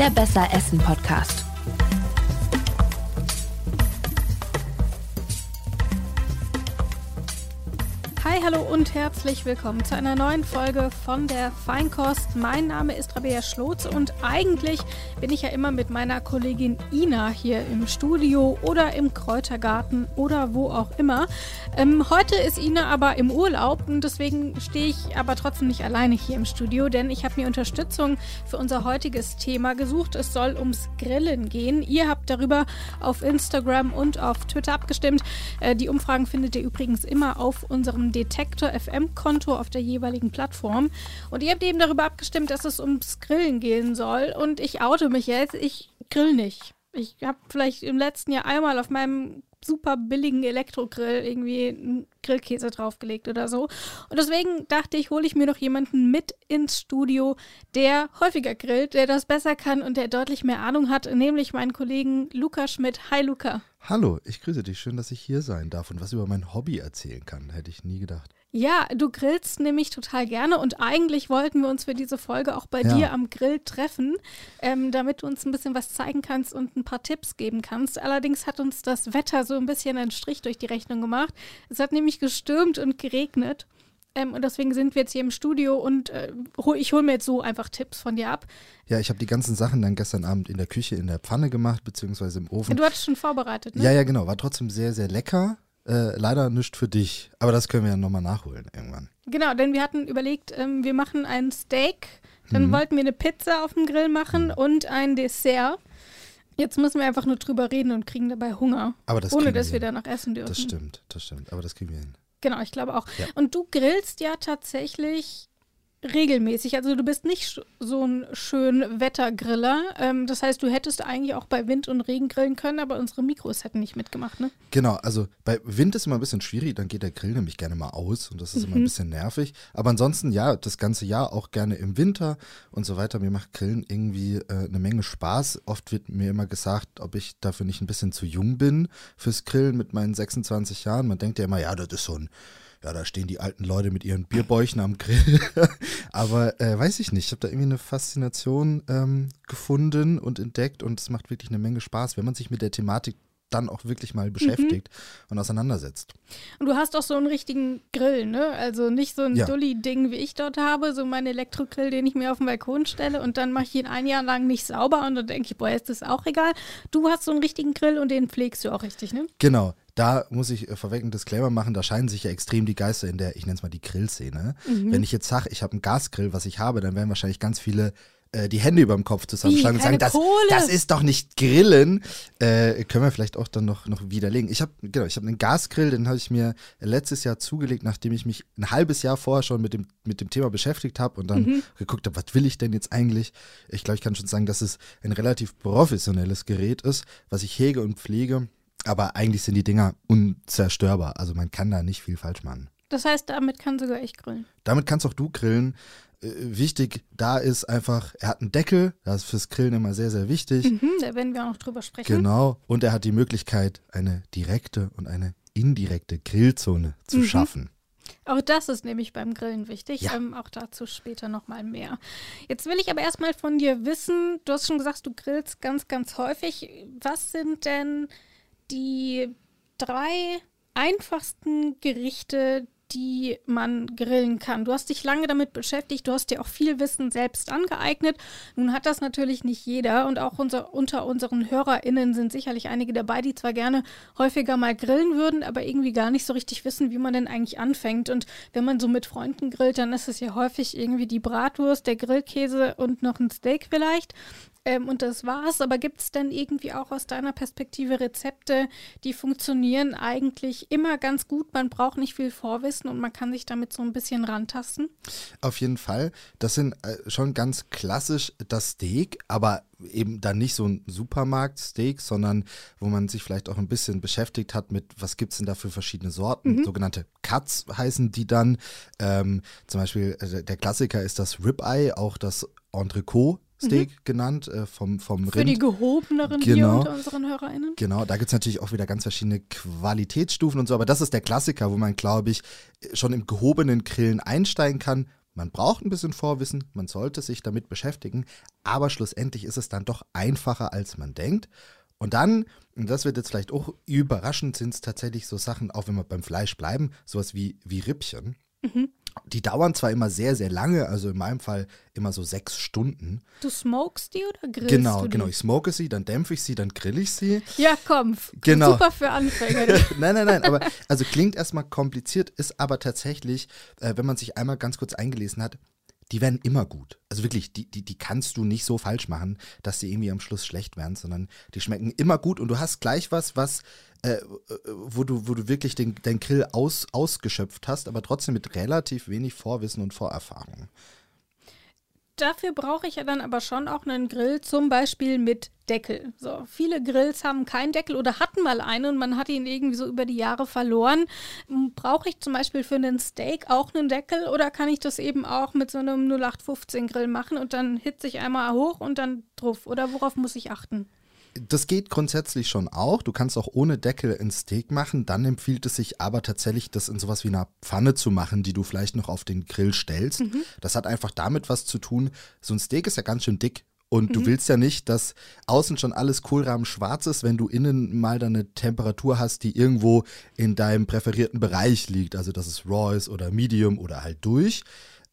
Der Besser Essen Podcast. Hi, hallo und herzlich willkommen zu einer neuen Folge von der Feinkost. Mein Name ist Rabea Schlotz und eigentlich bin ich ja immer mit meiner Kollegin Ina hier im Studio oder im Kräutergarten oder wo auch immer. Ähm, heute ist Ina aber im Urlaub und deswegen stehe ich aber trotzdem nicht alleine hier im Studio, denn ich habe mir Unterstützung für unser heutiges Thema gesucht. Es soll ums Grillen gehen. Ihr habt darüber auf Instagram und auf Twitter abgestimmt. Äh, die Umfragen findet ihr übrigens immer auf unserem Detektor FM Konto auf der jeweiligen Plattform. Und ihr habt eben darüber abgestimmt, dass es ums Grillen gehen soll. Und ich oute mich jetzt, ich grill nicht. Ich habe vielleicht im letzten Jahr einmal auf meinem super billigen Elektrogrill irgendwie einen Grillkäse draufgelegt oder so. Und deswegen dachte ich, hole ich mir noch jemanden mit ins Studio, der häufiger grillt, der das besser kann und der deutlich mehr Ahnung hat, nämlich meinen Kollegen Luca Schmidt. Hi Luca. Hallo, ich grüße dich. Schön, dass ich hier sein darf und was über mein Hobby erzählen kann. Hätte ich nie gedacht. Ja, du grillst nämlich total gerne und eigentlich wollten wir uns für diese Folge auch bei Ja. dir am Grill treffen, ähm, damit du uns ein bisschen was zeigen kannst und ein paar Tipps geben kannst. Allerdings hat uns das Wetter so ein bisschen einen Strich durch die Rechnung gemacht. Es hat nämlich gestürmt und geregnet. Ähm, und deswegen sind wir jetzt hier im Studio und äh, hol, ich hole mir jetzt so einfach Tipps von dir ab. Ja, ich habe die ganzen Sachen dann gestern Abend in der Küche in der Pfanne gemacht, beziehungsweise im Ofen. Du hattest schon vorbereitet, ne? Ja, ja, genau. War trotzdem sehr, sehr lecker. Äh, leider nicht für dich. Aber das können wir ja nochmal nachholen irgendwann. Genau, denn wir hatten überlegt, ähm, wir machen ein Steak, dann Mhm. wollten wir eine Pizza auf dem Grill machen und ein Dessert. Jetzt müssen wir einfach nur drüber reden und kriegen dabei Hunger. Aber das ohne dass wir wir danach essen dürfen. Das stimmt, das stimmt. Aber das kriegen wir hin. Genau, ich glaube auch. Ja. Und du grillst ja tatsächlich regelmäßig. Also du bist nicht so ein schön Wettergriller. Ähm, das heißt, du hättest eigentlich auch bei Wind und Regen grillen können, aber unsere Mikros hätten nicht mitgemacht, ne? Genau, also bei Wind ist immer ein bisschen schwierig, dann geht der Grill nämlich gerne mal aus und das ist immer ein bisschen nervig. Aber ansonsten, ja, das ganze Jahr auch gerne im Winter und so weiter. Mir macht Grillen irgendwie äh, eine Menge Spaß. Oft wird mir immer gesagt, ob ich dafür nicht ein bisschen zu jung bin fürs Grillen mit meinen 26 Jahren. Man denkt ja immer, ja, das ist so ein ja, da stehen die alten Leute mit ihren Bierbäuchen am Grill. Aber äh, weiß ich nicht, ich habe da irgendwie eine Faszination ähm, gefunden und entdeckt und es macht wirklich eine Menge Spaß, wenn man sich mit der Thematik dann auch wirklich mal beschäftigt und auseinandersetzt. Und du hast auch so einen richtigen Grill, ne? Also nicht so ein Ja. Dulli-Ding, wie ich dort habe, so mein Elektrogrill, den ich mir auf den Balkon stelle und dann mache ich ihn ein Jahr lang nicht sauber und dann denke ich, boah, ist das auch egal. Du hast so einen richtigen Grill und den pflegst du auch richtig, ne? Genau, da muss ich äh, vorweg einen Disclaimer machen, da scheinen sich ja extrem die Geister in der, ich nenne es mal die Grillszene. Wenn ich jetzt sage, ich habe einen Gasgrill, was ich habe, dann werden wahrscheinlich ganz viele äh, die Hände über dem Kopf zusammenschlagen und sagen, das, das ist doch nicht Grillen. Äh, können wir vielleicht auch dann noch, noch widerlegen. Ich habe genau, ich habe einen Gasgrill, den habe ich mir letztes Jahr zugelegt, nachdem ich mich ein halbes Jahr vorher schon mit dem, mit dem Thema beschäftigt habe und dann geguckt habe, was will ich denn jetzt eigentlich? Ich glaube, ich kann schon sagen, dass es ein relativ professionelles Gerät ist, was ich hege und pflege. Aber eigentlich sind die Dinger unzerstörbar. Also man kann da nicht viel falsch machen. Das heißt, damit kann sogar ich grillen. Damit kannst auch du grillen. Äh, wichtig da ist einfach, er hat einen Deckel, das ist fürs Grillen immer sehr, sehr wichtig. Mhm, da werden wir auch noch drüber sprechen. Genau. Und er hat die Möglichkeit, eine direkte und eine indirekte Grillzone zu Mhm. schaffen. Auch das ist nämlich beim Grillen wichtig. Ja. Ähm, auch dazu später nochmal mehr. Jetzt will ich aber erstmal von dir wissen, du hast schon gesagt, du grillst ganz, ganz häufig. Was sind denn die drei einfachsten Gerichte, die man grillen kann? Du hast dich lange damit beschäftigt, du hast dir auch viel Wissen selbst angeeignet. Nun hat das natürlich nicht jeder und auch unser, unter unseren HörerInnen sind sicherlich einige dabei, die zwar gerne häufiger mal grillen würden, aber irgendwie gar nicht so richtig wissen, wie man denn eigentlich anfängt. Und wenn man so mit Freunden grillt, dann ist es ja häufig irgendwie die Bratwurst, der Grillkäse und noch ein Steak vielleicht. Ähm, und das war's. Aber gibt es denn irgendwie auch aus deiner Perspektive Rezepte, die funktionieren eigentlich immer ganz gut? Man braucht nicht viel Vorwissen und man kann sich damit so ein bisschen rantasten. Auf jeden Fall. Das sind äh, schon ganz klassisch das Steak, aber eben dann nicht so ein Supermarkt-Steak, sondern wo man sich vielleicht auch ein bisschen beschäftigt hat mit, was gibt es denn da für verschiedene Sorten. Sogenannte Cuts heißen die dann. Ähm, zum Beispiel äh, der Klassiker ist das Ribeye, auch das Entrecot. Steak genannt, äh, vom, vom Für die Rind. gehobeneren hier Genau. unter unseren HörerInnen. Genau, da gibt es natürlich auch wieder ganz verschiedene Qualitätsstufen und so, aber das ist der Klassiker, wo man, glaube ich, schon im gehobenen Grillen einsteigen kann. Man braucht ein bisschen Vorwissen, man sollte sich damit beschäftigen, aber schlussendlich ist es dann doch einfacher, als man denkt. Und dann, und das wird jetzt vielleicht auch überraschend, sind es tatsächlich so Sachen, auch wenn wir beim Fleisch bleiben, sowas wie, wie Rippchen. Mhm. Die dauern zwar immer sehr, sehr lange, also in meinem Fall immer so sechs Stunden. Du smokest die oder grillst genau, du die? Genau, ich smoke sie, dann dämpfe ich sie, dann grill ich sie. Ja, komm, genau. super für Anfänger. nein, nein, nein, aber also klingt erstmal kompliziert, ist aber tatsächlich, äh, wenn man sich einmal ganz kurz eingelesen hat, die werden immer gut. Also wirklich, die, die, die kannst du nicht so falsch machen, dass sie irgendwie am Schluss schlecht werden, sondern die schmecken immer gut und du hast gleich was, was, äh, wo du, wo du wirklich den, den Grill aus, ausgeschöpft hast, aber trotzdem mit relativ wenig Vorwissen und Vorerfahrung dafür brauche ich ja dann aber schon auch einen Grill, zum Beispiel mit Deckel. So, viele Grills haben keinen Deckel oder hatten mal einen und man hat ihn irgendwie so über die Jahre verloren. Brauche ich zum Beispiel für einen Steak auch einen Deckel oder kann ich das eben auch mit so einem 0815 Grill machen und dann hitze ich einmal hoch und dann drauf? Oder worauf muss ich achten? Das geht grundsätzlich schon auch. Du kannst auch ohne Deckel ein Steak machen. Dann empfiehlt es sich aber tatsächlich, das in sowas wie einer Pfanne zu machen, die du vielleicht noch auf den Grill stellst. Mhm. Das hat einfach damit was zu tun. So ein Steak ist ja ganz schön dick. Und mhm. du willst ja nicht, dass außen schon alles Kohlrahmen schwarz ist, wenn du innen mal dann eine Temperatur hast, die irgendwo in deinem präferierten Bereich liegt. Also dass es raw ist oder medium oder halt durch.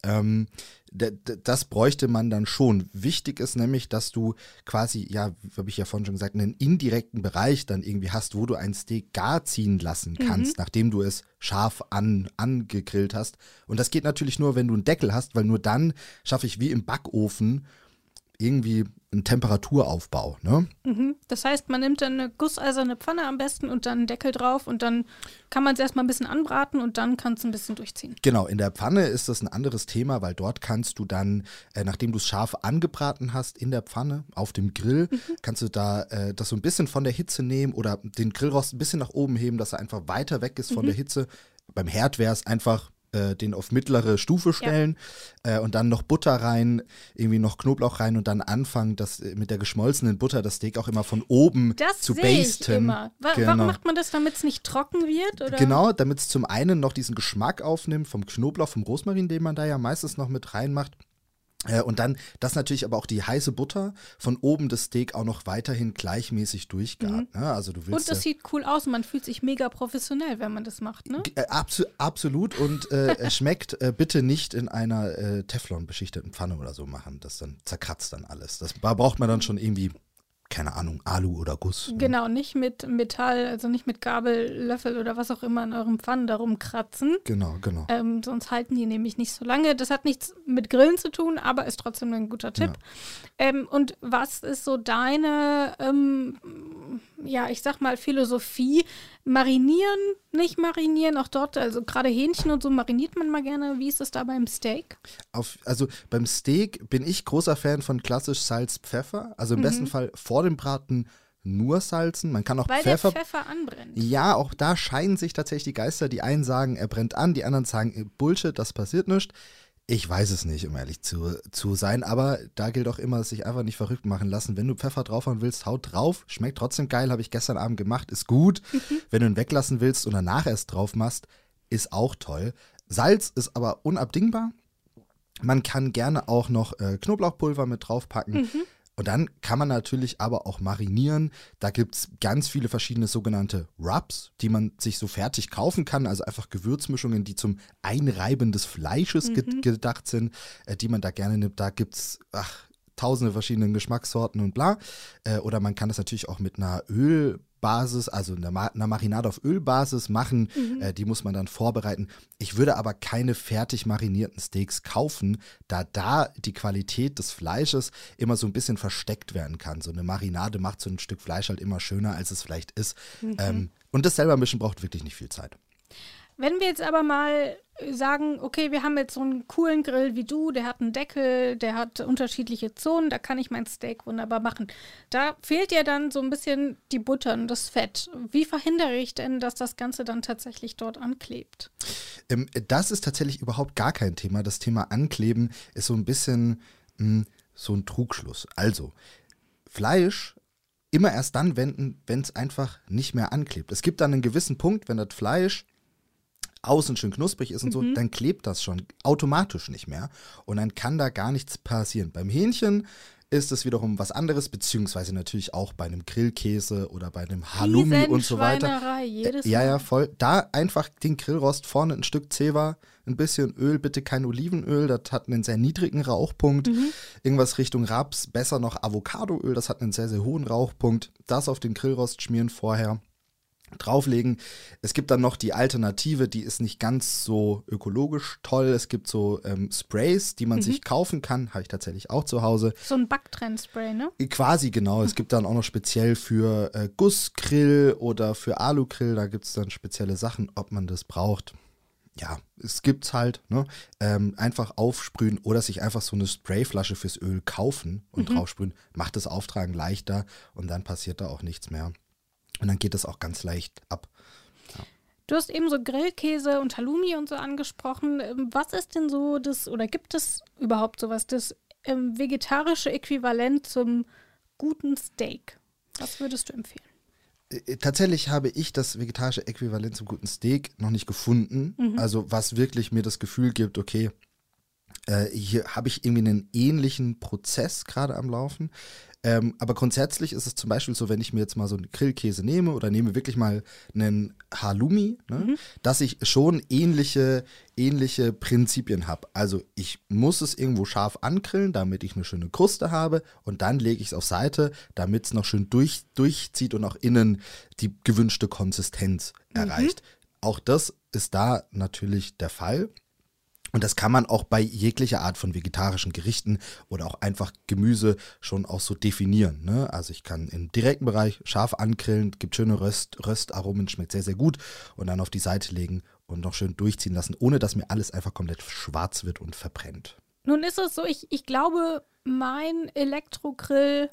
Ähm, das bräuchte man dann schon. Wichtig ist nämlich, dass du quasi, ja, habe ich ja vorhin schon gesagt, einen indirekten Bereich dann irgendwie hast, wo du ein Steak gar ziehen lassen mhm. kannst, mhm. nachdem du es scharf an, angegrillt hast. Und das geht natürlich nur, wenn du einen Deckel hast, weil nur dann schaffe ich wie im Backofen irgendwie einen Temperaturaufbau. Ne? Mhm. Das heißt, man nimmt dann eine gusseiserne Pfanne am besten und dann einen Deckel drauf und dann kann man es erstmal ein bisschen anbraten und dann kannst du ein bisschen durchziehen. Genau, in der Pfanne ist das ein anderes Thema, weil dort kannst du dann, äh, nachdem du es scharf angebraten hast in der Pfanne auf dem Grill, mhm. kannst du da äh, das so ein bisschen von der Hitze nehmen oder den Grillrost ein bisschen nach oben heben, dass er einfach weiter weg ist von mhm. der Hitze. Beim Herd wäre es einfach äh, den auf mittlere Stufe stellen ja. äh, und dann noch Butter rein, irgendwie noch Knoblauch rein und dann anfangen, das äh, mit der geschmolzenen Butter das Steak auch immer von oben das zu basten. Wa genau. Warum macht man das, damit es nicht trocken wird? Oder? Genau, damit es zum einen noch diesen Geschmack aufnimmt vom Knoblauch, vom Rosmarin, den man da ja meistens noch mit reinmacht. Äh, und dann, das natürlich aber auch die heiße Butter von oben das Steak auch noch weiterhin gleichmäßig durchgart. Mhm. Ne? Also du willst und das sieht cool aus und man fühlt sich mega professionell, wenn man das macht, ne? Äh, abso absolut und äh, es schmeckt äh, bitte nicht in einer äh, Teflon beschichteten Pfanne oder so machen. Das dann zerkratzt dann alles. Das da braucht man dann schon irgendwie keine Ahnung, Alu oder Guss. Ne? Genau, nicht mit Metall, also nicht mit Gabel, Löffel oder was auch immer in eurem Pfannen darum kratzen. Genau, genau. Ähm, sonst halten die nämlich nicht so lange. Das hat nichts mit Grillen zu tun, aber ist trotzdem ein guter Tipp. Ja. Ähm, und was ist so deine, ähm, ja, ich sag mal, Philosophie? Marinieren, nicht marinieren, auch dort, also gerade Hähnchen und so mariniert man mal gerne. Wie ist es da beim Steak? Auf, also beim Steak bin ich großer Fan von klassisch Salz, Pfeffer. Also im mhm. besten Fall vor dem Braten nur salzen. Man kann auch Weil Pfeffer. Der Pfeffer anbrennt. Ja, auch da scheiden sich tatsächlich die Geister. Die einen sagen, er brennt an, die anderen sagen, äh, Bullshit, das passiert nicht. Ich weiß es nicht, um ehrlich zu, zu sein, aber da gilt auch immer, sich einfach nicht verrückt machen lassen. Wenn du Pfeffer drauf haben willst, haut drauf. Schmeckt trotzdem geil, habe ich gestern Abend gemacht, ist gut. Wenn du ihn weglassen willst und danach erst drauf machst, ist auch toll. Salz ist aber unabdingbar. Man kann gerne auch noch äh, Knoblauchpulver mit draufpacken. Mhm. Und dann kann man natürlich aber auch marinieren. Da gibt es ganz viele verschiedene sogenannte Rubs, die man sich so fertig kaufen kann. Also einfach Gewürzmischungen, die zum Einreiben des Fleisches mhm. gedacht sind, äh, die man da gerne nimmt. Da gibt es, tausende verschiedene Geschmackssorten und bla. Äh, oder man kann das natürlich auch mit einer Öl Basis, also eine, Ma eine Marinade auf Ölbasis machen. Mhm. Äh, die muss man dann vorbereiten. Ich würde aber keine fertig marinierten Steaks kaufen, da da die Qualität des Fleisches immer so ein bisschen versteckt werden kann. So eine Marinade macht so ein Stück Fleisch halt immer schöner, als es vielleicht ist. Mhm. Ähm, und das selber mischen braucht wirklich nicht viel Zeit. Wenn wir jetzt aber mal sagen, okay, wir haben jetzt so einen coolen Grill wie du, der hat einen Deckel, der hat unterschiedliche Zonen, da kann ich mein Steak wunderbar machen. Da fehlt ja dann so ein bisschen die Butter und das Fett. Wie verhindere ich denn, dass das Ganze dann tatsächlich dort anklebt? Ähm, das ist tatsächlich überhaupt gar kein Thema. Das Thema Ankleben ist so ein bisschen mh, hm, so ein Trugschluss. Also, Fleisch immer erst dann wenden, wenn es einfach nicht mehr anklebt. Es gibt dann einen gewissen Punkt, wenn das Fleisch außen schön knusprig ist und so, dann klebt das schon automatisch nicht mehr. Und dann kann da gar nichts passieren. Beim Hähnchen ist es wiederum was anderes, beziehungsweise natürlich auch bei einem Grillkäse oder bei einem Halloumi und so weiter. Jedes Ja, Mal. ja, voll. Da einfach den Grillrost vorne ein Stück Zewa, ein bisschen Öl, bitte kein Olivenöl, das hat einen sehr niedrigen Rauchpunkt. Irgendwas Richtung Raps, besser noch Avocadoöl, das hat einen sehr, sehr hohen Rauchpunkt. Das auf den Grillrost schmieren vorher drauflegen. Es gibt dann noch die Alternative, die ist nicht ganz so ökologisch toll. Es gibt so ähm, Sprays, die man sich kaufen kann, habe ich tatsächlich auch zu Hause. So ein Backtrennspray, ne? Quasi genau. Es gibt dann auch noch speziell für äh, Gussgrill oder für Alugrill, da gibt es dann spezielle Sachen, ob man das braucht. Ja, es gibt's halt, ne? Ähm, einfach aufsprühen oder sich einfach so eine Sprayflasche fürs Öl kaufen und draufsprühen, macht das Auftragen leichter und dann passiert da auch nichts mehr. Und dann geht das auch ganz leicht ab. Du hast eben so Grillkäse und Halloumi und so angesprochen. Ähm, Was ist denn so das, oder gibt es überhaupt sowas, das ähm, vegetarische Äquivalent zum guten Steak? Was würdest du empfehlen? Äh, Tatsächlich habe ich das vegetarische Äquivalent zum guten Steak noch nicht gefunden. Also was wirklich mir das Gefühl gibt, okay, äh, hier habe ich irgendwie einen ähnlichen Prozess gerade am Laufen. Ähm, aber grundsätzlich ist es zum Beispiel so, wenn ich mir jetzt mal so einen Grillkäse nehme oder nehme wirklich mal einen Halloumi, ne, dass ich schon ähnliche, ähnliche Prinzipien habe. Also ich muss es irgendwo scharf angrillen, damit ich eine schöne Kruste habe und dann lege ich es auf Seite, damit es noch schön durch, durchzieht und auch innen die gewünschte Konsistenz erreicht. Auch das ist da natürlich der Fall. Und das kann man auch bei jeglicher Art von vegetarischen Gerichten oder auch einfach Gemüse schon auch so definieren. Ne? Also ich kann im direkten Bereich scharf angrillen, gibt schöne Röst, Röstaromen, schmeckt sehr, sehr gut und dann auf die Seite legen und noch schön durchziehen lassen, ohne dass mir alles einfach komplett schwarz wird und verbrennt. Nun ist es so, ich, ich glaube, mein Elektrogrill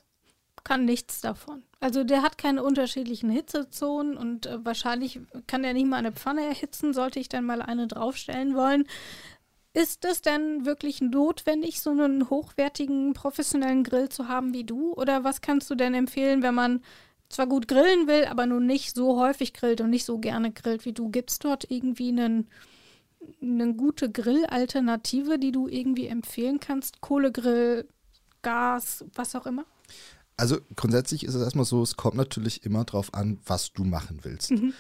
kann nichts davon. Also der hat keine unterschiedlichen Hitzezonen und äh, wahrscheinlich kann der nicht mal eine Pfanne erhitzen, sollte ich dann mal eine draufstellen wollen. Ist es denn wirklich notwendig, so einen hochwertigen, professionellen Grill zu haben wie du? Oder was kannst du denn empfehlen, wenn man zwar gut grillen will, aber nun nicht so häufig grillt und nicht so gerne grillt wie du? Gibt es dort irgendwie einen, eine gute Grillalternative, die du irgendwie empfehlen kannst? Kohlegrill, Gas, was auch immer? Also grundsätzlich ist es erstmal so, es kommt natürlich immer drauf an, was du machen willst. Äh,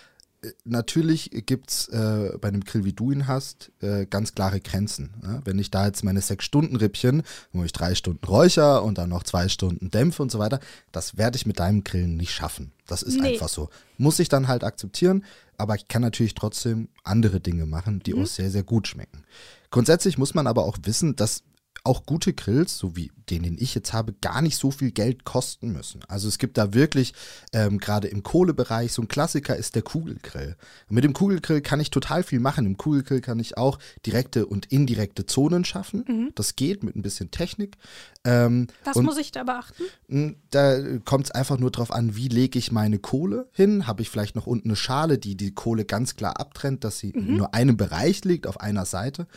Natürlich gibt es äh, bei einem Grill, wie du ihn hast, äh, ganz klare Grenzen. Ne? Wenn ich da jetzt meine sechs Stunden Rippchen, wo ich drei Stunden räucher und dann noch zwei Stunden dämpfe und so weiter, das werde ich mit deinem Grillen nicht schaffen. Das ist Nee. einfach so. Muss ich dann halt akzeptieren, aber ich kann natürlich trotzdem andere Dinge machen, die auch sehr, sehr gut schmecken. Grundsätzlich muss man aber auch wissen, dass auch gute Grills, so wie den, den ich jetzt habe, gar nicht so viel Geld kosten müssen. Also es gibt da wirklich, ähm, gerade im Kohlebereich, so ein Klassiker ist der Kugelgrill. Und mit dem Kugelgrill kann ich total viel machen. Im Kugelgrill kann ich auch direkte und indirekte Zonen schaffen. Das geht mit ein bisschen Technik. Ähm, Was muss ich da beachten? Mm, Da kommt es einfach nur drauf an, wie lege ich meine Kohle hin. Habe ich vielleicht noch unten eine Schale, die die Kohle ganz klar abtrennt, dass sie in nur einem Bereich liegt, auf einer Seite.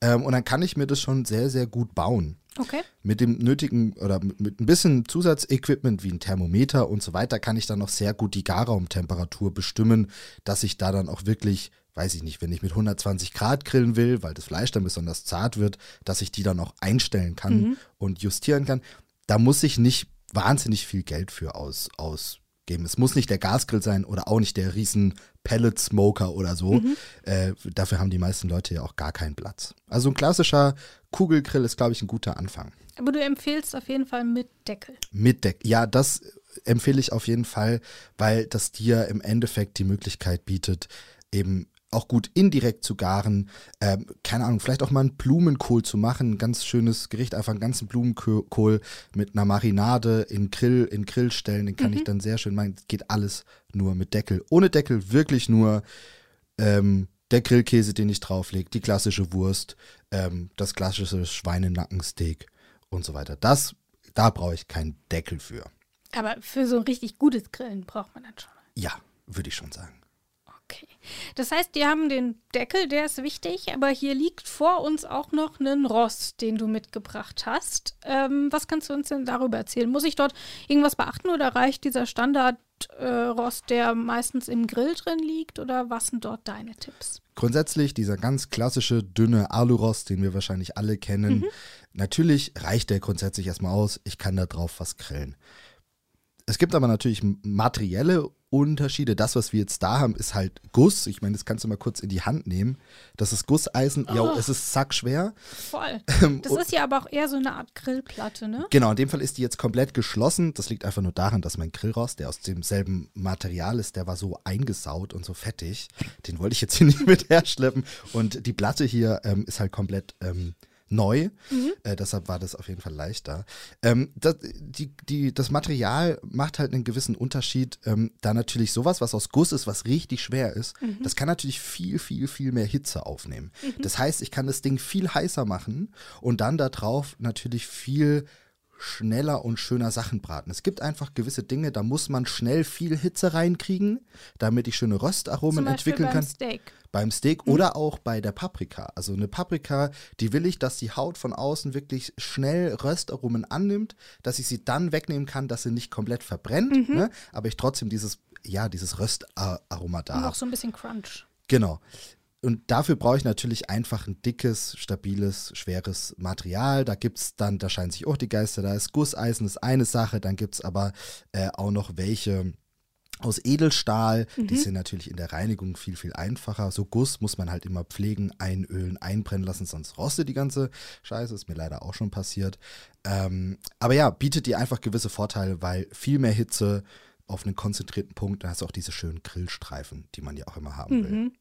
Ähm, und dann kann ich mir das schon sehr, sehr gut bauen. Okay. Mit dem nötigen oder mit, mit ein bisschen Zusatzequipment wie ein Thermometer und so weiter kann ich dann noch sehr gut die Garraumtemperatur bestimmen, dass ich da dann auch wirklich, weiß ich nicht, wenn ich mit 120 Grad grillen will, weil das Fleisch dann besonders zart wird, dass ich die dann auch einstellen kann und justieren kann. Da muss ich nicht wahnsinnig viel Geld für aus, ausgeben. Es muss nicht der Gasgrill sein oder auch nicht der riesen Pellet Smoker oder so. Äh, dafür haben die meisten Leute ja auch gar keinen Platz. Also ein klassischer Kugelgrill ist, glaube ich, ein guter Anfang. Aber du empfehlst auf jeden Fall mit Deckel. Mit Deck. Ja, das empfehle ich auf jeden Fall, weil das dir im Endeffekt die Möglichkeit bietet, eben auch gut indirekt zu garen. Ähm, keine Ahnung, vielleicht auch mal einen Blumenkohl zu machen. Ein ganz schönes Gericht, einfach einen ganzen Blumenkohl mit einer Marinade in Grill, in Grill stellen. Den kann ich dann sehr schön machen. Geht alles nur mit Deckel. Ohne Deckel wirklich nur ähm, der Grillkäse, den ich drauflege, die klassische Wurst, ähm, das klassische Schweinenackensteak und so weiter. Das, da brauche ich keinen Deckel für. Aber für so ein richtig gutes Grillen braucht man dann schon. Ja, würde ich schon sagen. Okay. Das heißt, die haben den Deckel, der ist wichtig, aber hier liegt vor uns auch noch ein Rost, den du mitgebracht hast. Ähm, was kannst du uns denn darüber erzählen? Muss ich dort irgendwas beachten oder reicht dieser Standardrost, äh, der meistens im Grill drin liegt? Oder was sind dort deine Tipps? Grundsätzlich dieser ganz klassische dünne Alurost, den wir wahrscheinlich alle kennen. Mhm. Natürlich reicht der grundsätzlich erstmal aus. Ich kann da drauf was grillen. Es gibt aber natürlich materielle Unterschiede. Das, was wir jetzt da haben, ist halt Guss. Ich meine, das kannst du mal kurz in die Hand nehmen. Das ist Gusseisen. Oh. Ja, es ist sackschwer. Voll. Ähm, das ist ja aber auch eher so eine Art Grillplatte, ne? Genau, in dem Fall ist die jetzt komplett geschlossen. Das liegt einfach nur daran, dass mein Grillrost, der aus demselben Material ist, der war so eingesaut und so fettig. Den wollte ich jetzt hier nicht mit herschleppen. Und die Platte hier ähm, ist halt komplett ähm, neu. Mhm. Äh, deshalb war das auf jeden Fall leichter. Ähm, das, die, die, das Material macht halt einen gewissen Unterschied. Ähm, da natürlich sowas, was aus Guss ist, was richtig schwer ist, mhm. das kann natürlich viel, viel, viel mehr Hitze aufnehmen. Mhm. Das heißt, ich kann das Ding viel heißer machen und dann darauf natürlich viel schneller und schöner Sachen braten. Es gibt einfach gewisse Dinge, da muss man schnell viel Hitze reinkriegen, damit ich schöne Röstaromen entwickeln beim kann. Steak. Beim Steak mhm. oder auch bei der Paprika. Also eine Paprika, die will ich, dass die Haut von außen wirklich schnell Röstaromen annimmt, dass ich sie dann wegnehmen kann, dass sie nicht komplett verbrennt, mhm. ne? aber ich trotzdem dieses, ja, dieses Röstaroma da habe. Und auch so ein bisschen Crunch. Genau und dafür brauche ich natürlich einfach ein dickes, stabiles, schweres Material. Da gibt es dann, da scheinen sich auch die Geister, da ist Gusseisen, ist eine Sache, dann gibt es aber äh, auch noch welche aus Edelstahl. Mhm. Die sind natürlich in der Reinigung viel, viel einfacher. So Guss muss man halt immer pflegen, einölen, einbrennen lassen, sonst rostet die ganze Scheiße. Ist mir leider auch schon passiert. Ähm, aber ja, bietet dir einfach gewisse Vorteile, weil viel mehr Hitze auf einen konzentrierten Punkt, da hast du auch diese schönen Grillstreifen, die man ja auch immer haben will.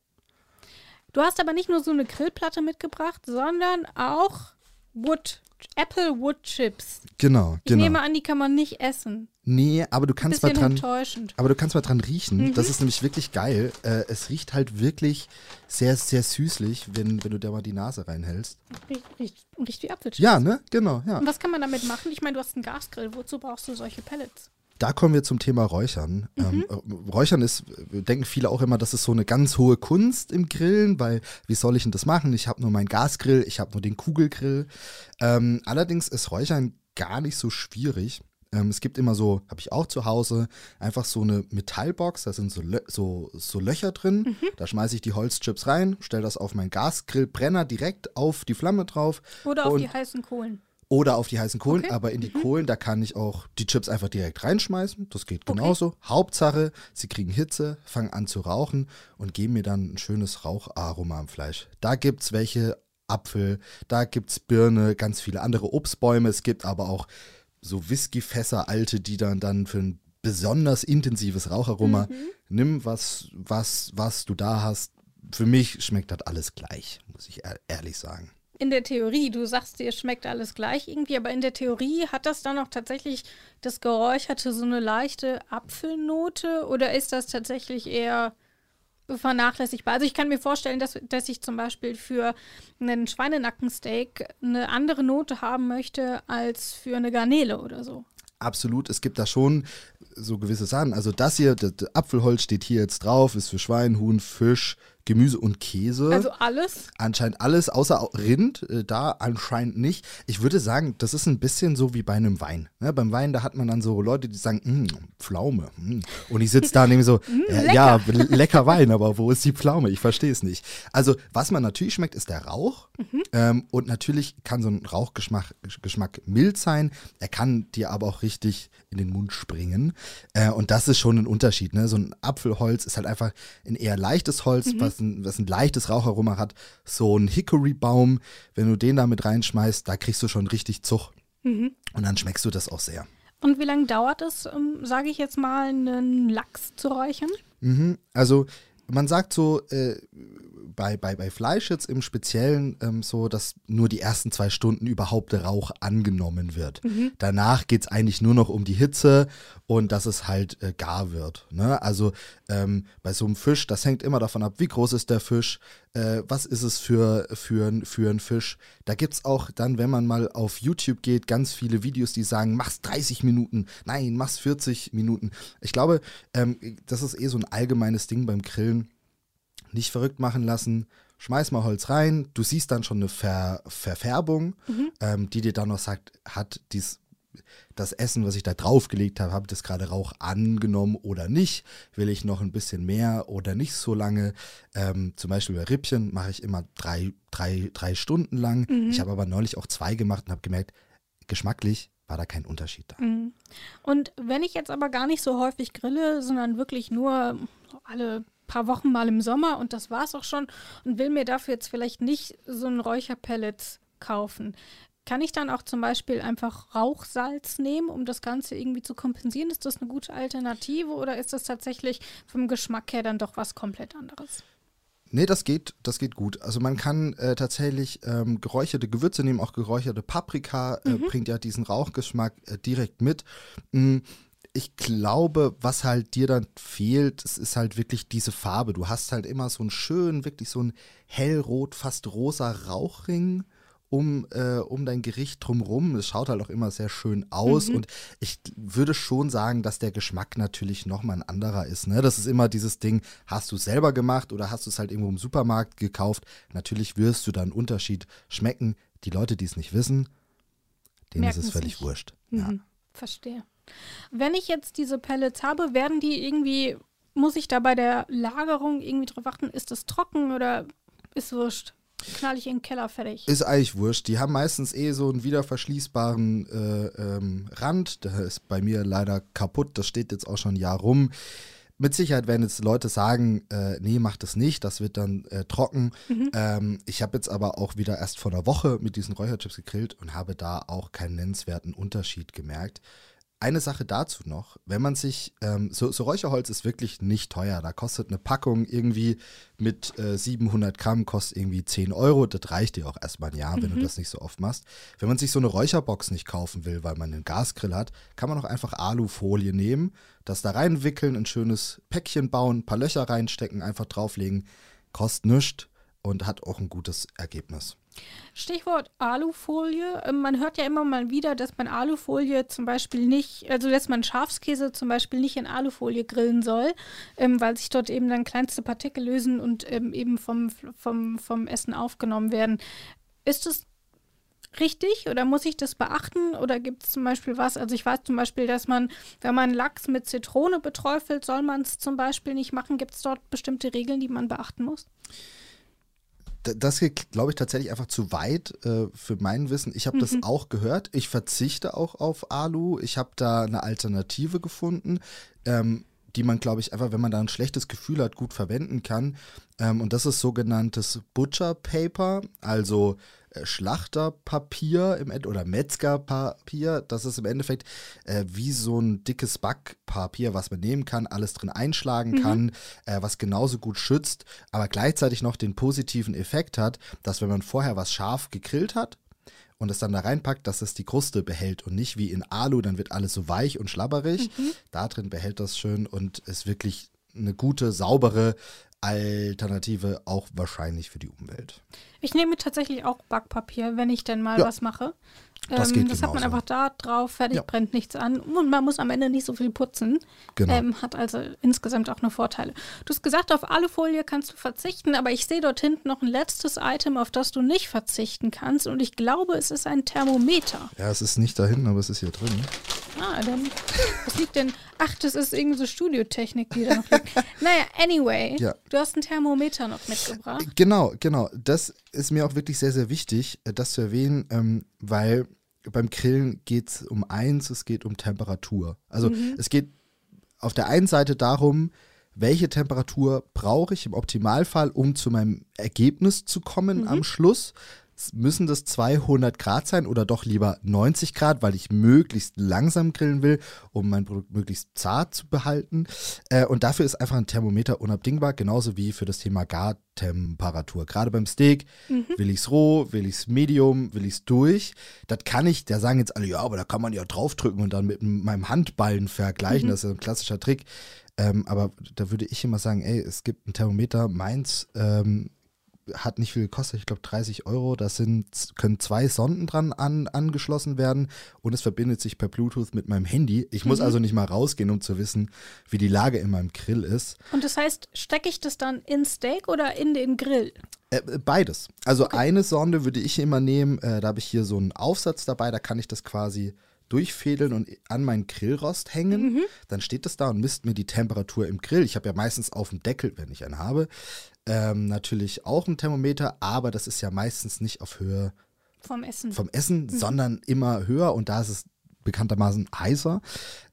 Du hast aber nicht nur so eine Grillplatte mitgebracht, sondern auch Wood, Apple Wood Chips. Genau, ich genau. nehme an, die kann man nicht essen. Nee, aber du kannst mal dran. Enttäuschend. Aber du kannst mal dran riechen. Mhm. Das ist nämlich wirklich geil. Äh, es riecht halt wirklich sehr, sehr süßlich, wenn, wenn du da mal die Nase reinhältst. Riecht, riecht, riecht wie Apfelchips. Ja, ne? Genau, ja. Und was kann man damit machen? Ich meine, du hast einen Gasgrill. Wozu brauchst du solche Pellets? Da kommen wir zum Thema Räuchern. Mhm. Ähm, Räuchern ist, denken viele auch immer, das ist so eine ganz hohe Kunst im Grillen, weil wie soll ich denn das machen? Ich habe nur meinen Gasgrill, ich habe nur den Kugelgrill. Ähm, allerdings ist Räuchern gar nicht so schwierig. Ähm, es gibt immer so, habe ich auch zu Hause, einfach so eine Metallbox, da sind so, so, so Löcher drin. Mhm. Da schmeiße ich die Holzchips rein, stelle das auf meinen Gasgrillbrenner direkt auf die Flamme drauf. Oder auf die heißen Kohlen. Oder auf die heißen Kohlen, okay. aber in die mhm. Kohlen, da kann ich auch die Chips einfach direkt reinschmeißen. Das geht genauso. Okay. Hauptsache, sie kriegen Hitze, fangen an zu rauchen und geben mir dann ein schönes Raucharoma am Fleisch. Da gibt es welche Apfel, da gibt es Birne, ganz viele andere Obstbäume. Es gibt aber auch so Whiskyfässer, alte, die dann, dann für ein besonders intensives Raucharoma. Mhm. Nimm was, was, was du da hast. Für mich schmeckt das alles gleich, muss ich ehrlich sagen in der Theorie, du sagst, dir schmeckt alles gleich irgendwie, aber in der Theorie hat das dann auch tatsächlich das Geräucherte so eine leichte Apfelnote oder ist das tatsächlich eher vernachlässigbar? Also ich kann mir vorstellen, dass, dass ich zum Beispiel für einen Schweinenackensteak eine andere Note haben möchte als für eine Garnele oder so. Absolut, es gibt da schon so gewisse Sachen. Also das hier, das Apfelholz steht hier jetzt drauf, ist für Schwein, Huhn, Fisch, Gemüse und Käse. Also alles? Anscheinend alles, außer Rind, äh, da anscheinend nicht. Ich würde sagen, das ist ein bisschen so wie bei einem Wein. Ne? Beim Wein, da hat man dann so Leute, die sagen, mm, Pflaume. Mm. Und ich sitze da und nehme so, äh, lecker. ja, lecker Wein, aber wo ist die Pflaume? Ich verstehe es nicht. Also, was man natürlich schmeckt, ist der Rauch. Mhm. Ähm, und natürlich kann so ein Rauchgeschmack Geschmack mild sein. Er kann dir aber auch richtig in den Mund springen. Äh, und das ist schon ein Unterschied. Ne? So ein Apfelholz ist halt einfach ein eher leichtes Holz, mhm. was was ein, was ein leichtes Raucharoma hat, so ein Hickory-Baum, wenn du den da mit reinschmeißt, da kriegst du schon richtig Zug. Mhm. Und dann schmeckst du das auch sehr. Und wie lange dauert es, um, sage ich jetzt mal, einen Lachs zu räuchern? Mhm. Also man sagt so, äh, bei, bei, bei Fleisch jetzt im Speziellen ähm, so, dass nur die ersten zwei Stunden überhaupt der Rauch angenommen wird. Mhm. Danach geht es eigentlich nur noch um die Hitze und dass es halt äh, gar wird. Ne? Also ähm, bei so einem Fisch, das hängt immer davon ab, wie groß ist der Fisch, äh, was ist es für, für, für ein Fisch. Da gibt es auch dann, wenn man mal auf YouTube geht, ganz viele Videos, die sagen, mach's 30 Minuten, nein, mach's 40 Minuten. Ich glaube, ähm, das ist eh so ein allgemeines Ding beim Grillen nicht verrückt machen lassen. Schmeiß mal Holz rein. Du siehst dann schon eine Ver Verfärbung, ähm, die dir dann noch sagt, hat dies das Essen, was ich da draufgelegt habe, habe ich das gerade Rauch angenommen oder nicht? Will ich noch ein bisschen mehr oder nicht so lange? Ähm, zum Beispiel bei Rippchen mache ich immer drei, drei, drei Stunden lang. Ich habe aber neulich auch zwei gemacht und habe gemerkt, geschmacklich war da kein Unterschied da. Und wenn ich jetzt aber gar nicht so häufig grille, sondern wirklich nur alle paar Wochen mal im Sommer und das war's auch schon und will mir dafür jetzt vielleicht nicht so ein Räucherpellets kaufen, kann ich dann auch zum Beispiel einfach Rauchsalz nehmen, um das Ganze irgendwie zu kompensieren? Ist das eine gute Alternative oder ist das tatsächlich vom Geschmack her dann doch was komplett anderes? Nee, das geht, das geht gut. Also man kann äh, tatsächlich ähm, geräucherte Gewürze nehmen, auch geräucherte Paprika äh, bringt ja diesen Rauchgeschmack äh, direkt mit. Mm, Ich glaube, was halt dir dann fehlt, es ist halt wirklich diese Farbe. Du hast halt immer so einen schönen, wirklich so einen hellrot, fast rosa Rauchring um, äh, um dein Gericht drumrum. Es schaut halt auch immer sehr schön aus und ich würde schon sagen, dass der Geschmack natürlich nochmal ein anderer ist. Ne? Das ist immer dieses Ding, hast du es selber gemacht oder hast du es halt irgendwo im Supermarkt gekauft? Natürlich wirst du da einen Unterschied schmecken. Die Leute, die es nicht wissen, denen ist es völlig nicht. wurscht. Ja. Mhm, verstehe. Wenn ich jetzt diese Pellets habe, werden die irgendwie, muss ich da bei der Lagerung irgendwie drauf achten, ist das trocken oder ist wurscht? Knall ich in den Keller fertig. Ist eigentlich wurscht. Die haben meistens eh so einen wieder verschließbaren äh, ähm, Rand. Der ist bei mir leider kaputt. Das steht jetzt auch schon ein Jahr rum. Mit Sicherheit werden jetzt Leute sagen, äh, nee, mach das nicht, das wird dann äh, trocken. Ähm, ich habe jetzt aber auch wieder erst vor einer Woche mit diesen Räucherchips gegrillt und habe da auch keinen nennenswerten Unterschied gemerkt. Eine Sache dazu noch, wenn man sich, ähm, so, so Räucherholz ist wirklich nicht teuer. Da kostet eine Packung irgendwie mit äh, 700 Gramm, kostet irgendwie 10 Euro. Das reicht dir auch erstmal ein Jahr, wenn du das nicht so oft machst. Wenn man sich so eine Räucherbox nicht kaufen will, weil man einen Gasgrill hat, kann man auch einfach Alufolie nehmen, das da reinwickeln, ein schönes Päckchen bauen, ein paar Löcher reinstecken, einfach drauflegen. Kostet nichts und hat auch ein gutes Ergebnis. Stichwort Alufolie. Ähm, Man hört ja immer mal wieder, dass man Alufolie zum Beispiel nicht, also dass man Schafskäse zum Beispiel nicht in Alufolie grillen soll, ähm, weil sich dort eben dann kleinste Partikel lösen und ähm, eben vom, vom, vom Essen aufgenommen werden. Ist das richtig oder muss ich das beachten oder gibt es zum Beispiel was? Also ich weiß zum Beispiel, dass man, wenn man Lachs mit Zitrone beträufelt, soll man es zum Beispiel nicht machen. Gibt es dort bestimmte Regeln, die man beachten muss? Das geht, glaube ich, tatsächlich einfach zu weit äh, für mein Wissen. Ich habe das auch gehört. Ich verzichte auch auf Alu. Ich habe da eine Alternative gefunden, ähm, die man, glaube ich, einfach, wenn man da ein schlechtes Gefühl hat, gut verwenden kann. Ähm, und das ist sogenanntes Butcher Paper, also äh, Schlachterpapier im End oder Metzgerpapier. Das ist im Endeffekt äh, wie so ein dickes Backpapier, was man nehmen kann, alles drin einschlagen kann, äh, was genauso gut schützt, aber gleichzeitig noch den positiven Effekt hat, dass wenn man vorher was scharf gegrillt hat, und es dann da reinpackt, dass es die Kruste behält und nicht wie in Alu, dann wird alles so weich und schlabberig. Da drin behält das schön und ist wirklich eine gute, saubere Alternative, auch wahrscheinlich für die Umwelt. Ich nehme tatsächlich auch Backpapier, wenn ich denn mal Ja. was mache. Das ähm, das hat man einfach da drauf, fertig, Ja. brennt nichts an. Und man muss am Ende nicht so viel putzen. Genau. Ähm, hat also insgesamt auch nur Vorteile. Du hast gesagt, auf Alufolie kannst du verzichten, aber ich sehe dort hinten noch ein letztes Item, auf das du nicht verzichten kannst. Und ich glaube, es ist ein Thermometer. Ja, es ist nicht da hinten, aber es ist hier drin. Ah, dann. Was liegt denn? Ach, das ist irgendwie so Studiotechnik, die da noch liegt. naja, anyway. Ja. Du hast ein Thermometer noch mitgebracht. Genau, genau. Das ist mir auch wirklich sehr, sehr wichtig, äh, das zu erwähnen, ähm, weil beim Grillen geht es um eins, es geht um Temperatur. Also es geht auf der einen Seite darum, welche Temperatur brauche ich im Optimalfall, um zu meinem Ergebnis zu kommen am Schluss. Müssen das 200 Grad sein oder doch lieber 90 Grad, weil ich möglichst langsam grillen will, um mein Produkt möglichst zart zu behalten. Äh, und dafür ist einfach ein Thermometer unabdingbar, genauso wie für das Thema Gartemperatur. Gerade beim Steak, will ich es roh, will ich es medium, will ich es durch. Das kann ich, da sagen jetzt alle, ja, aber da kann man ja draufdrücken und dann mit meinem Handballen vergleichen. Das ist ein klassischer Trick. Ähm, aber da würde ich immer sagen, ey, es gibt ein Thermometer, meins ähm, hat nicht viel gekostet, ich glaube 30 Euro. Da sind, können zwei Sonden dran an, angeschlossen werden und es verbindet sich per Bluetooth mit meinem Handy. Ich muss Mhm. also nicht mal rausgehen, um zu wissen, wie die Lage in meinem Grill ist. Und das heißt, stecke ich das dann in Steak oder in den Grill? Äh, äh, beides. Also eine Sonde würde ich immer nehmen, äh, da habe ich hier so einen Aufsatz dabei, da kann ich das quasi durchfädeln und an meinen Grillrost hängen. Dann steht das da und misst mir die Temperatur im Grill. Ich habe ja meistens auf dem Deckel, wenn ich einen habe, ähm, natürlich auch ein Thermometer, aber das ist ja meistens nicht auf Höhe Vom Essen. vom Essen, sondern immer höher und da ist es bekanntermaßen heißer.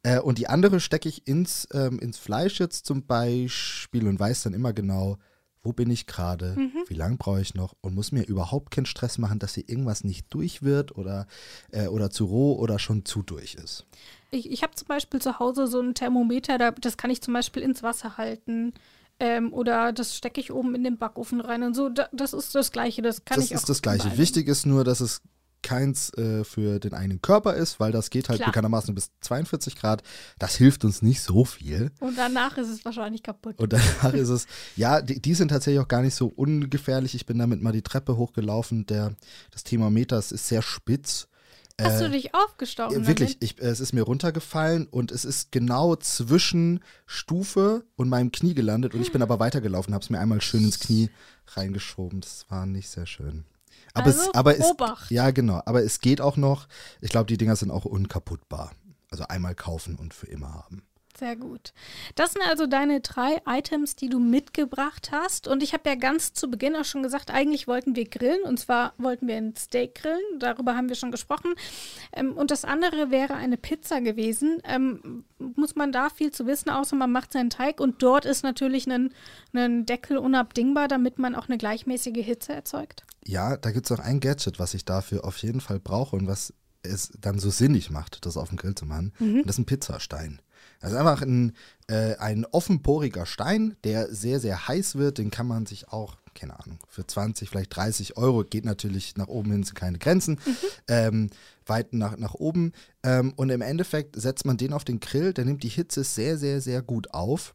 Äh, und die andere stecke ich ins, ähm, ins Fleisch jetzt zum Beispiel und weiß dann immer genau, wo bin ich gerade, wie lange brauche ich noch und muss mir überhaupt keinen Stress machen, dass hier irgendwas nicht durch wird oder, äh, oder zu roh oder schon zu durch ist. Ich, ich habe zum Beispiel zu Hause so ein Thermometer, da, das kann ich zum Beispiel ins Wasser halten. Ähm, oder das stecke ich oben in den Backofen rein und so. Da, das ist das Gleiche. Das kann das ich auch ist das Gleiche. überall. Wichtig ist nur, dass es keins äh, für den eigenen Körper ist, weil das geht halt Klar. bekanntermaßen bis 42 Grad. Das hilft uns nicht so viel. Und danach ist es wahrscheinlich kaputt. Und danach ist es, ja, die, die sind tatsächlich auch gar nicht so ungefährlich. Ich bin damit mal die Treppe hochgelaufen. Der, das Thermometer ist sehr spitz. Hast äh, du dich aufgestochen? Wirklich, ich, äh, es ist mir runtergefallen und es ist genau zwischen Stufe und meinem Knie gelandet und ich bin aber weitergelaufen, habe es mir einmal schön ins Knie reingeschoben. Das war nicht sehr schön. Aber Also, es, aber es, Obacht. ja genau, aber es geht auch noch. Ich glaube, die Dinger sind auch unkaputtbar. Also einmal kaufen und für immer haben. Sehr gut. Das sind also deine drei Items, die du mitgebracht hast. Und ich habe ja ganz zu Beginn auch schon gesagt, eigentlich wollten wir grillen. Und zwar wollten wir ein Steak grillen. Darüber haben wir schon gesprochen. Ähm, und das andere wäre eine Pizza gewesen. Ähm, muss man da viel zu wissen, außer man macht seinen Teig. Und dort ist natürlich ein, ein Deckel unabdingbar, damit man auch eine gleichmäßige Hitze erzeugt. Ja, da gibt es auch ein Gadget, was ich dafür auf jeden Fall brauche und was es dann so sinnig macht, das auf dem Grill zu machen. Und das ist ein Pizzastein. Das ist einfach ein, äh, ein offenporiger Stein, der sehr, sehr heiß wird. Den kann man sich auch, keine Ahnung, für 20, vielleicht 30 Euro, geht natürlich nach oben hin, sind keine Grenzen, ähm, weit nach, nach oben. Ähm, und im Endeffekt setzt man den auf den Grill, der nimmt die Hitze sehr, sehr, sehr gut auf.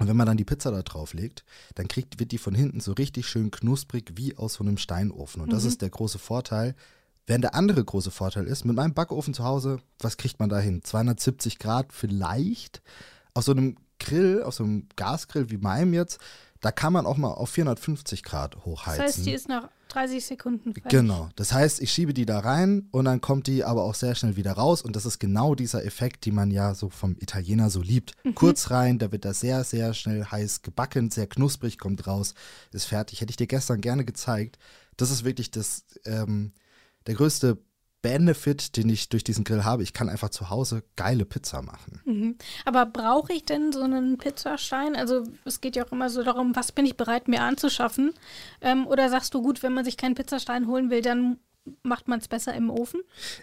Und wenn man dann die Pizza da drauf legt, dann kriegt, wird die von hinten so richtig schön knusprig wie aus so einem Steinofen. Und das ist der große Vorteil. Während der andere große Vorteil ist, mit meinem Backofen zu Hause, was kriegt man da hin? 270 Grad vielleicht. Auf so einem Grill, auf so einem Gasgrill wie meinem jetzt, da kann man auch mal auf 450 Grad Das hochheizen. heißt, die ist nach 30 Sekunden fertig. Genau. Das heißt, ich schiebe die da rein und dann kommt die aber auch sehr schnell wieder raus. Und das ist genau dieser Effekt, den man ja so vom Italiener so liebt. Kurz rein, da wird das sehr, sehr schnell heiß gebacken, sehr knusprig, kommt raus, ist fertig. Hätte ich dir gestern gerne gezeigt. Das ist wirklich das, ähm, der größte Benefit, den ich durch diesen Grill habe. Ich kann einfach zu Hause geile Pizza machen. Mhm. Aber brauche ich denn so einen Pizzastein? Also es geht ja auch immer so darum, was bin ich bereit mir anzuschaffen? Ähm, oder sagst du, gut, wenn man sich keinen Pizzastein holen will, dann macht man es besser im Ofen?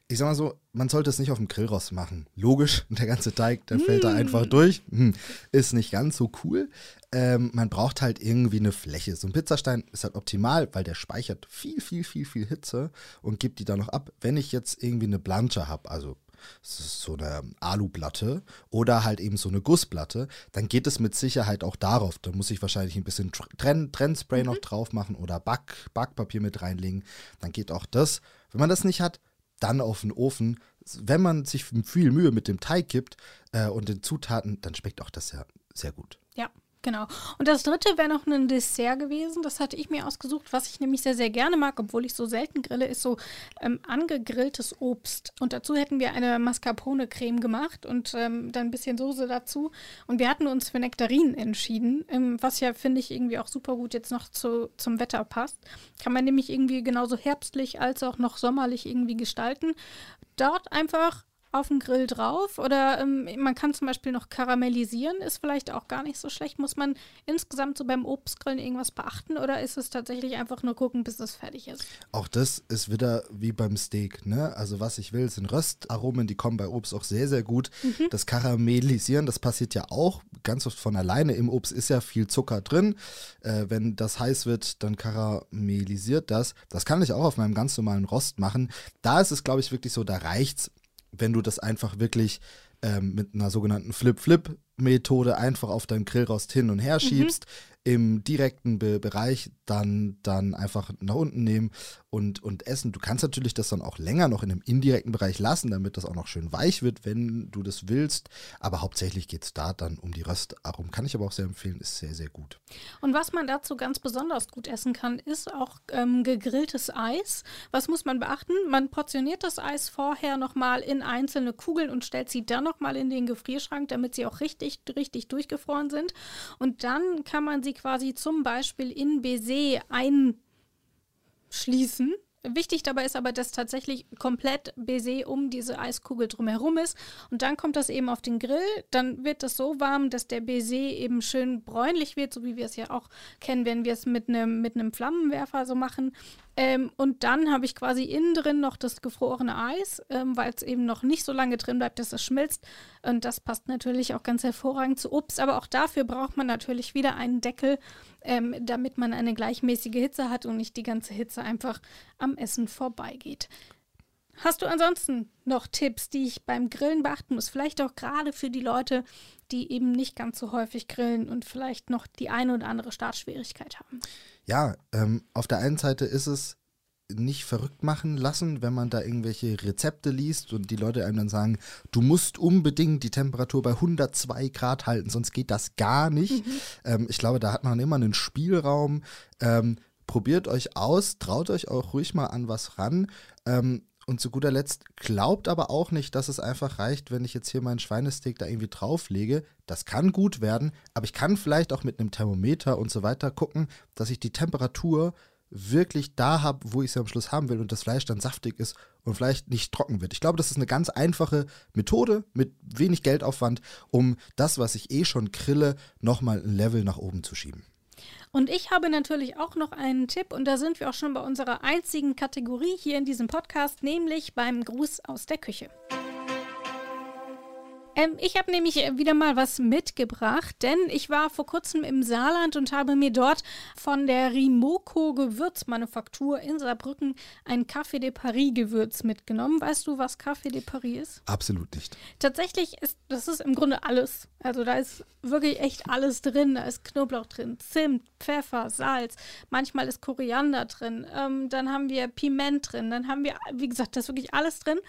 Ich sag mal so, man sollte es nicht auf dem Grillrost machen. Logisch, der ganze Teig, der fällt da einfach durch. Hm, Ist nicht ganz so cool. Ähm, man braucht halt irgendwie eine Fläche. So ein Pizzastein ist halt optimal, weil der speichert viel, viel, viel, viel Hitze und gibt die dann noch ab. Wenn ich jetzt irgendwie eine Blanche habe, also so eine Aluplatte oder halt eben so eine Gussplatte, dann geht es mit Sicherheit auch darauf. Da muss ich wahrscheinlich ein bisschen Tr- Trenn Trennspray noch drauf machen oder Back Backpapier mit reinlegen. Dann geht auch das. Wenn man das nicht hat, dann auf den Ofen. Wenn man sich viel Mühe mit dem Teig gibt äh, und den Zutaten, dann schmeckt auch das ja sehr gut. Ja, genau. Und das dritte wäre noch ein Dessert gewesen. Das hatte ich mir ausgesucht, was ich nämlich sehr, sehr gerne mag, obwohl ich so selten grille, ist so ähm, angegrilltes Obst. Und dazu hätten wir eine Mascarpone-Creme gemacht und ähm, dann ein bisschen Soße dazu. Und wir hatten uns für Nektarinen entschieden, ähm, was ja, finde ich, irgendwie auch super gut jetzt noch zu, zum Wetter passt. Kann man nämlich irgendwie genauso herbstlich als auch noch sommerlich irgendwie gestalten. Dort einfach auf den Grill drauf oder ähm, man kann zum Beispiel noch karamellisieren, ist vielleicht auch gar nicht so schlecht. Muss man insgesamt so beim Obstgrillen irgendwas beachten oder ist es tatsächlich einfach nur gucken, bis es fertig ist? Auch das ist wieder wie beim Steak, ne? Also was ich will, sind Röstaromen, die kommen bei Obst auch sehr, sehr gut. Das Karamellisieren, das passiert ja auch ganz oft von alleine. Im Obst ist ja viel Zucker drin. Äh, wenn das heiß wird, dann karamellisiert das. Das kann ich auch auf meinem ganz normalen Rost machen. Da ist es, glaube ich, wirklich so, da reicht's, wenn du das einfach wirklich ähm, mit einer sogenannten Flip-Flip-Methode einfach auf deinen Grillrost hin und her schiebst. im direkten Be Bereich dann, dann einfach nach unten nehmen und, und essen. Du kannst natürlich das dann auch länger noch in einem indirekten Bereich lassen, damit das auch noch schön weich wird, wenn du das willst. Aber hauptsächlich geht es da dann um die Röstaromen. Kann ich aber auch sehr empfehlen, ist sehr, sehr gut. Und was man dazu ganz besonders gut essen kann, ist auch ähm, gegrilltes Eis. Was muss man beachten? Man portioniert das Eis vorher nochmal in einzelne Kugeln und stellt sie dann nochmal in den Gefrierschrank, damit sie auch richtig, richtig durchgefroren sind. Und dann kann man sie quasi zum Beispiel in Baiser einschließen. Wichtig dabei ist aber, dass tatsächlich komplett Baiser um diese Eiskugel drumherum ist. Und dann kommt das eben auf den Grill. Dann wird das so warm, dass der Baiser eben schön bräunlich wird, so wie wir es ja auch kennen, wenn wir es mit einem mit Flammenwerfer so machen. Ähm, und dann habe ich quasi innen drin noch das gefrorene Eis, ähm, weil es eben noch nicht so lange drin bleibt, dass es schmilzt. Und das passt natürlich auch ganz hervorragend zu Obst. Aber auch dafür braucht man natürlich wieder einen Deckel, ähm, damit man eine gleichmäßige Hitze hat und nicht die ganze Hitze einfach am Essen vorbeigeht. Hast du ansonsten noch Tipps, die ich beim Grillen beachten muss? Vielleicht auch gerade für die Leute, die eben nicht ganz so häufig grillen und vielleicht noch die eine oder andere Startschwierigkeit haben. Ja, ähm, auf der einen Seite ist es nicht verrückt machen lassen, wenn man da irgendwelche Rezepte liest und die Leute einem dann sagen, du musst unbedingt die Temperatur bei 102 Grad halten, sonst geht das gar nicht. Mhm. Ähm, ich glaube, da hat man immer einen Spielraum. Ähm, probiert euch aus, traut euch auch ruhig mal an was ran. Ähm, und zu guter Letzt glaubt aber auch nicht, dass es einfach reicht, wenn ich jetzt hier meinen Schweinesteak da irgendwie drauflege. Das kann gut werden, aber ich kann vielleicht auch mit einem Thermometer und so weiter gucken, dass ich die Temperatur wirklich da habe, wo ich sie am Schluss haben will und das Fleisch dann saftig ist und vielleicht nicht trocken wird. Ich glaube, das ist eine ganz einfache Methode mit wenig Geldaufwand, um das, was ich eh schon grille, nochmal ein Level nach oben zu schieben. Und ich habe natürlich auch noch einen Tipp und da sind wir auch schon bei unserer einzigen Kategorie hier in diesem Podcast, nämlich beim Gruß aus der Küche. Ähm, ich habe nämlich wieder mal was mitgebracht, denn ich war vor kurzem im Saarland und habe mir dort von der Rimoco Gewürzmanufaktur in Saarbrücken ein Café de Paris Gewürz mitgenommen. Weißt du, was Café de Paris ist? Absolut nicht. Tatsächlich ist das ist im Grunde alles. Also da ist wirklich echt alles drin. Da ist Knoblauch drin, Zimt, Pfeffer, Salz. Manchmal ist Koriander drin. Ähm, dann haben wir Piment drin. Dann haben wir, wie gesagt, da ist wirklich alles drin.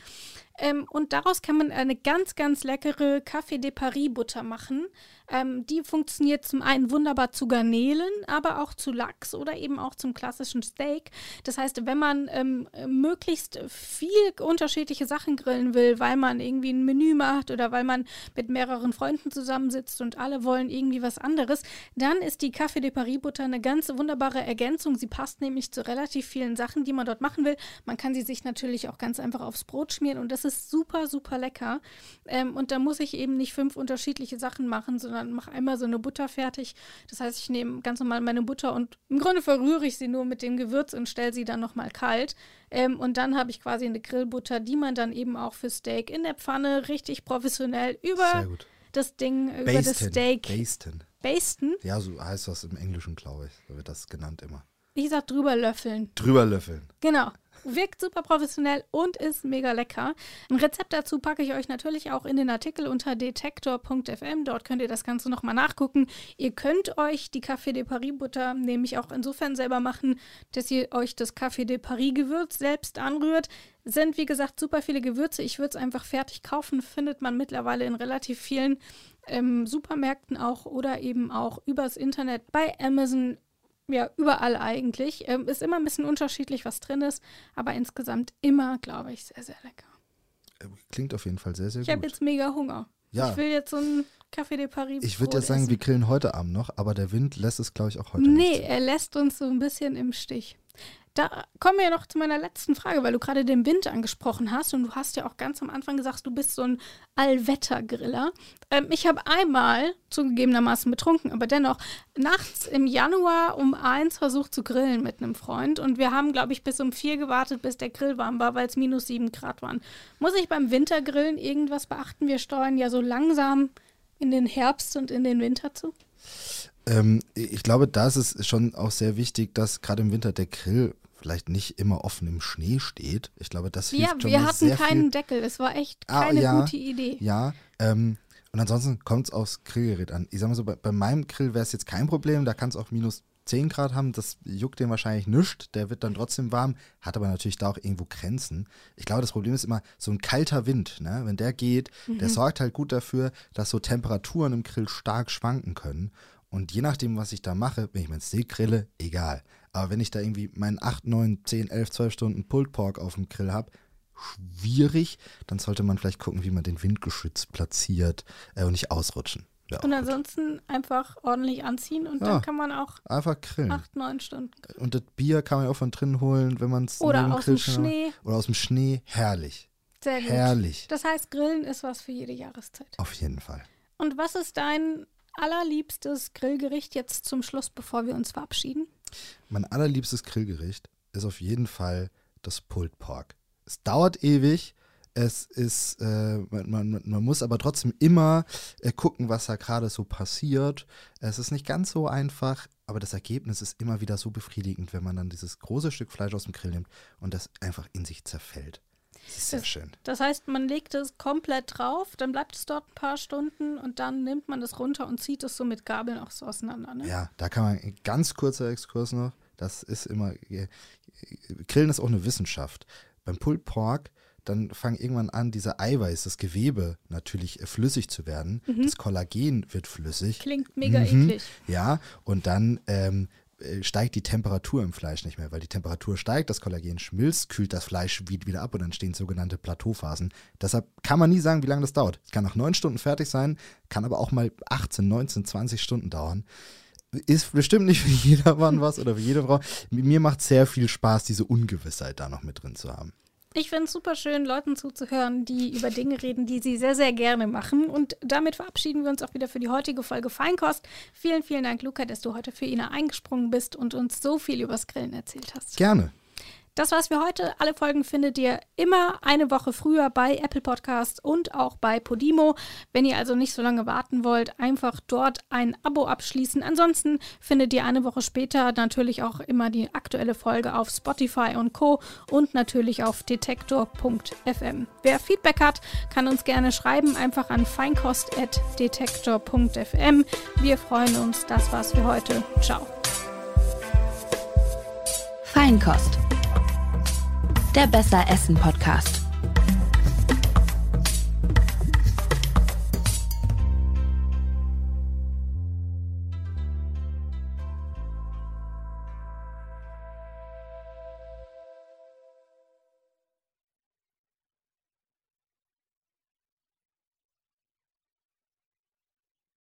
Ähm, und daraus kann man eine ganz, ganz leckere Café de Paris Butter machen. Ähm, die funktioniert zum einen wunderbar zu Garnelen, aber auch zu Lachs oder eben auch zum klassischen Steak. Das heißt, wenn man ähm, möglichst viel unterschiedliche Sachen grillen will, weil man irgendwie ein Menü macht oder weil man mit mehreren Freunden zusammensitzt und alle wollen irgendwie was anderes, dann ist die Café de Paris Butter eine ganz wunderbare Ergänzung. Sie passt nämlich zu relativ vielen Sachen, die man dort machen will. Man kann sie sich natürlich auch ganz einfach aufs Brot schmieren und das ist super, super lecker. Ähm, und da muss ich eben nicht fünf unterschiedliche Sachen machen, sondern sondern mache einmal so eine Butter fertig. Das heißt, ich nehme ganz normal meine Butter und im Grunde verrühre ich sie nur mit dem Gewürz und stelle sie dann nochmal kalt. Ähm, und dann habe ich quasi eine Grillbutter, die man dann eben auch für Steak in der Pfanne richtig professionell über das Ding, über Basten. das Steak. Basten. Basten? Ja, so heißt das im Englischen, glaube ich. Da wird das genannt immer. Ich sag drüber löffeln. Drüber löffeln. Genau. Wirkt super professionell und ist mega lecker. Ein Rezept dazu packe ich euch natürlich auch in den Artikel unter detektor.fm. Dort könnt ihr das Ganze nochmal nachgucken. Ihr könnt euch die Café de Paris Butter nämlich auch insofern selber machen, dass ihr euch das Café de Paris Gewürz selbst anrührt. Sind wie gesagt super viele Gewürze. Ich würde es einfach fertig kaufen. Findet man mittlerweile in relativ vielen ähm, Supermärkten auch oder eben auch übers Internet bei Amazon ja, überall eigentlich. Ähm, ist immer ein bisschen unterschiedlich, was drin ist, aber insgesamt immer, glaube ich, sehr, sehr lecker. Äh, klingt auf jeden Fall sehr, sehr ich gut. Ich habe jetzt mega Hunger. Ja. Ich will jetzt so ein Café de Paris. Ich würde ja sagen, essen. wir grillen heute Abend noch, aber der Wind lässt es, glaube ich, auch heute nee, er lässt uns so ein bisschen im Stich. Da kommen wir ja noch zu meiner letzten Frage, weil du gerade den Wind angesprochen hast und du hast ja auch ganz am Anfang gesagt, du bist so ein Allwettergriller. Ähm, ich habe einmal zugegebenermaßen betrunken, aber dennoch nachts im Januar um eins versucht zu grillen mit einem Freund und wir haben, glaube ich, bis um vier gewartet, bis der Grill warm war, weil es minus sieben Grad waren. Muss ich beim Wintergrillen irgendwas beachten? Wir steuern ja so langsam in den Herbst und in den Winter zu. Ähm, ich glaube, da ist es schon auch sehr wichtig, dass gerade im Winter der Grill vielleicht nicht immer offen im Schnee steht. Ich glaube, das hilft ja, schon wir hatten keinen viel. Deckel. Es war echt keine ah, ja, gute Idee. Ja, ähm, Und ansonsten kommt es aufs Grillgerät an. Ich sag mal so, bei, bei meinem Grill wäre es jetzt kein Problem, da kann es auch minus 10 Grad haben, das juckt den wahrscheinlich nischt, der wird dann trotzdem warm, hat aber natürlich da auch irgendwo Grenzen. Ich glaube, das Problem ist immer so ein kalter Wind, ne? wenn der geht, mhm. der sorgt halt gut dafür, dass so Temperaturen im Grill stark schwanken können. Und je nachdem, was ich da mache, wenn ich mein Steak grille, egal. Aber wenn ich da irgendwie meinen 8, 9, 10, 11, 12 Stunden Pulled Pork auf dem Grill habe, schwierig, dann sollte man vielleicht gucken, wie man den Wind geschützt platziert äh, und nicht ausrutschen. Ja, und ansonsten gut. einfach ordentlich anziehen und ja, dann kann man auch einfach grillen. acht, neun Stunden grillen. Und das Bier kann man auch von drinnen holen, wenn man es Oder aus dem Schnee. Oder aus dem Schnee. Herrlich. Sehr gut. Herrlich. Das heißt, Grillen ist was für jede Jahreszeit. Auf jeden Fall. Und was ist dein allerliebstes Grillgericht jetzt zum Schluss, bevor wir uns verabschieden? Mein allerliebstes Grillgericht ist auf jeden Fall das Pulled Pork. Es dauert ewig, es ist, äh, man, man, man, muss aber trotzdem immer äh, gucken, was da gerade so passiert. Es ist nicht ganz so einfach, aber das Ergebnis ist immer wieder so befriedigend, wenn man dann dieses große Stück Fleisch aus dem Grill nimmt und das einfach in sich zerfällt. Das ist sehr das, schön. Das heißt, man legt es komplett drauf, dann bleibt es dort ein paar Stunden und dann nimmt man es runter und zieht es so mit Gabeln auch so auseinander. Ne? Ja, da kann man, ganz kurzer Exkurs noch, das ist immer, äh, Grillen ist auch eine Wissenschaft. Beim Pulled Pork dann fangen irgendwann an, dieser Eiweiß, das Gewebe natürlich äh, flüssig zu werden. Mhm. Das Kollagen wird flüssig. Klingt mega mhm. eklig. Ja, und dann ähm, äh, steigt die Temperatur im Fleisch nicht mehr, weil die Temperatur steigt, das Kollagen schmilzt, kühlt das Fleisch wieder ab und dann stehen sogenannte Plateauphasen. Deshalb kann man nie sagen, wie lange das dauert. Es kann nach neun Stunden fertig sein, kann aber auch mal 18, 19, 20 Stunden dauern. Ist bestimmt nicht für jedermann was oder für jede Frau. Mir macht sehr viel Spaß, diese Ungewissheit da noch mit drin zu haben. Ich finde es super schön, Leuten zuzuhören, die über Dinge reden, die sie sehr, sehr gerne machen. Und damit verabschieden wir uns auch wieder für die heutige Folge Feinkost. Vielen, vielen Dank, Luca, dass du heute für Ina eingesprungen bist und uns so viel übers Grillen erzählt hast. Gerne. Das war's für heute. Alle Folgen findet ihr immer eine Woche früher bei Apple Podcasts und auch bei Podimo. Wenn ihr also nicht so lange warten wollt, einfach dort ein Abo abschließen. Ansonsten findet ihr eine Woche später natürlich auch immer die aktuelle Folge auf Spotify und Co. und natürlich auf detektor.fm. Wer Feedback hat, kann uns gerne schreiben, einfach an feinkost.detektor.fm. Wir freuen uns. Das war's für heute. Ciao. Feinkost der Besser Essen Podcast.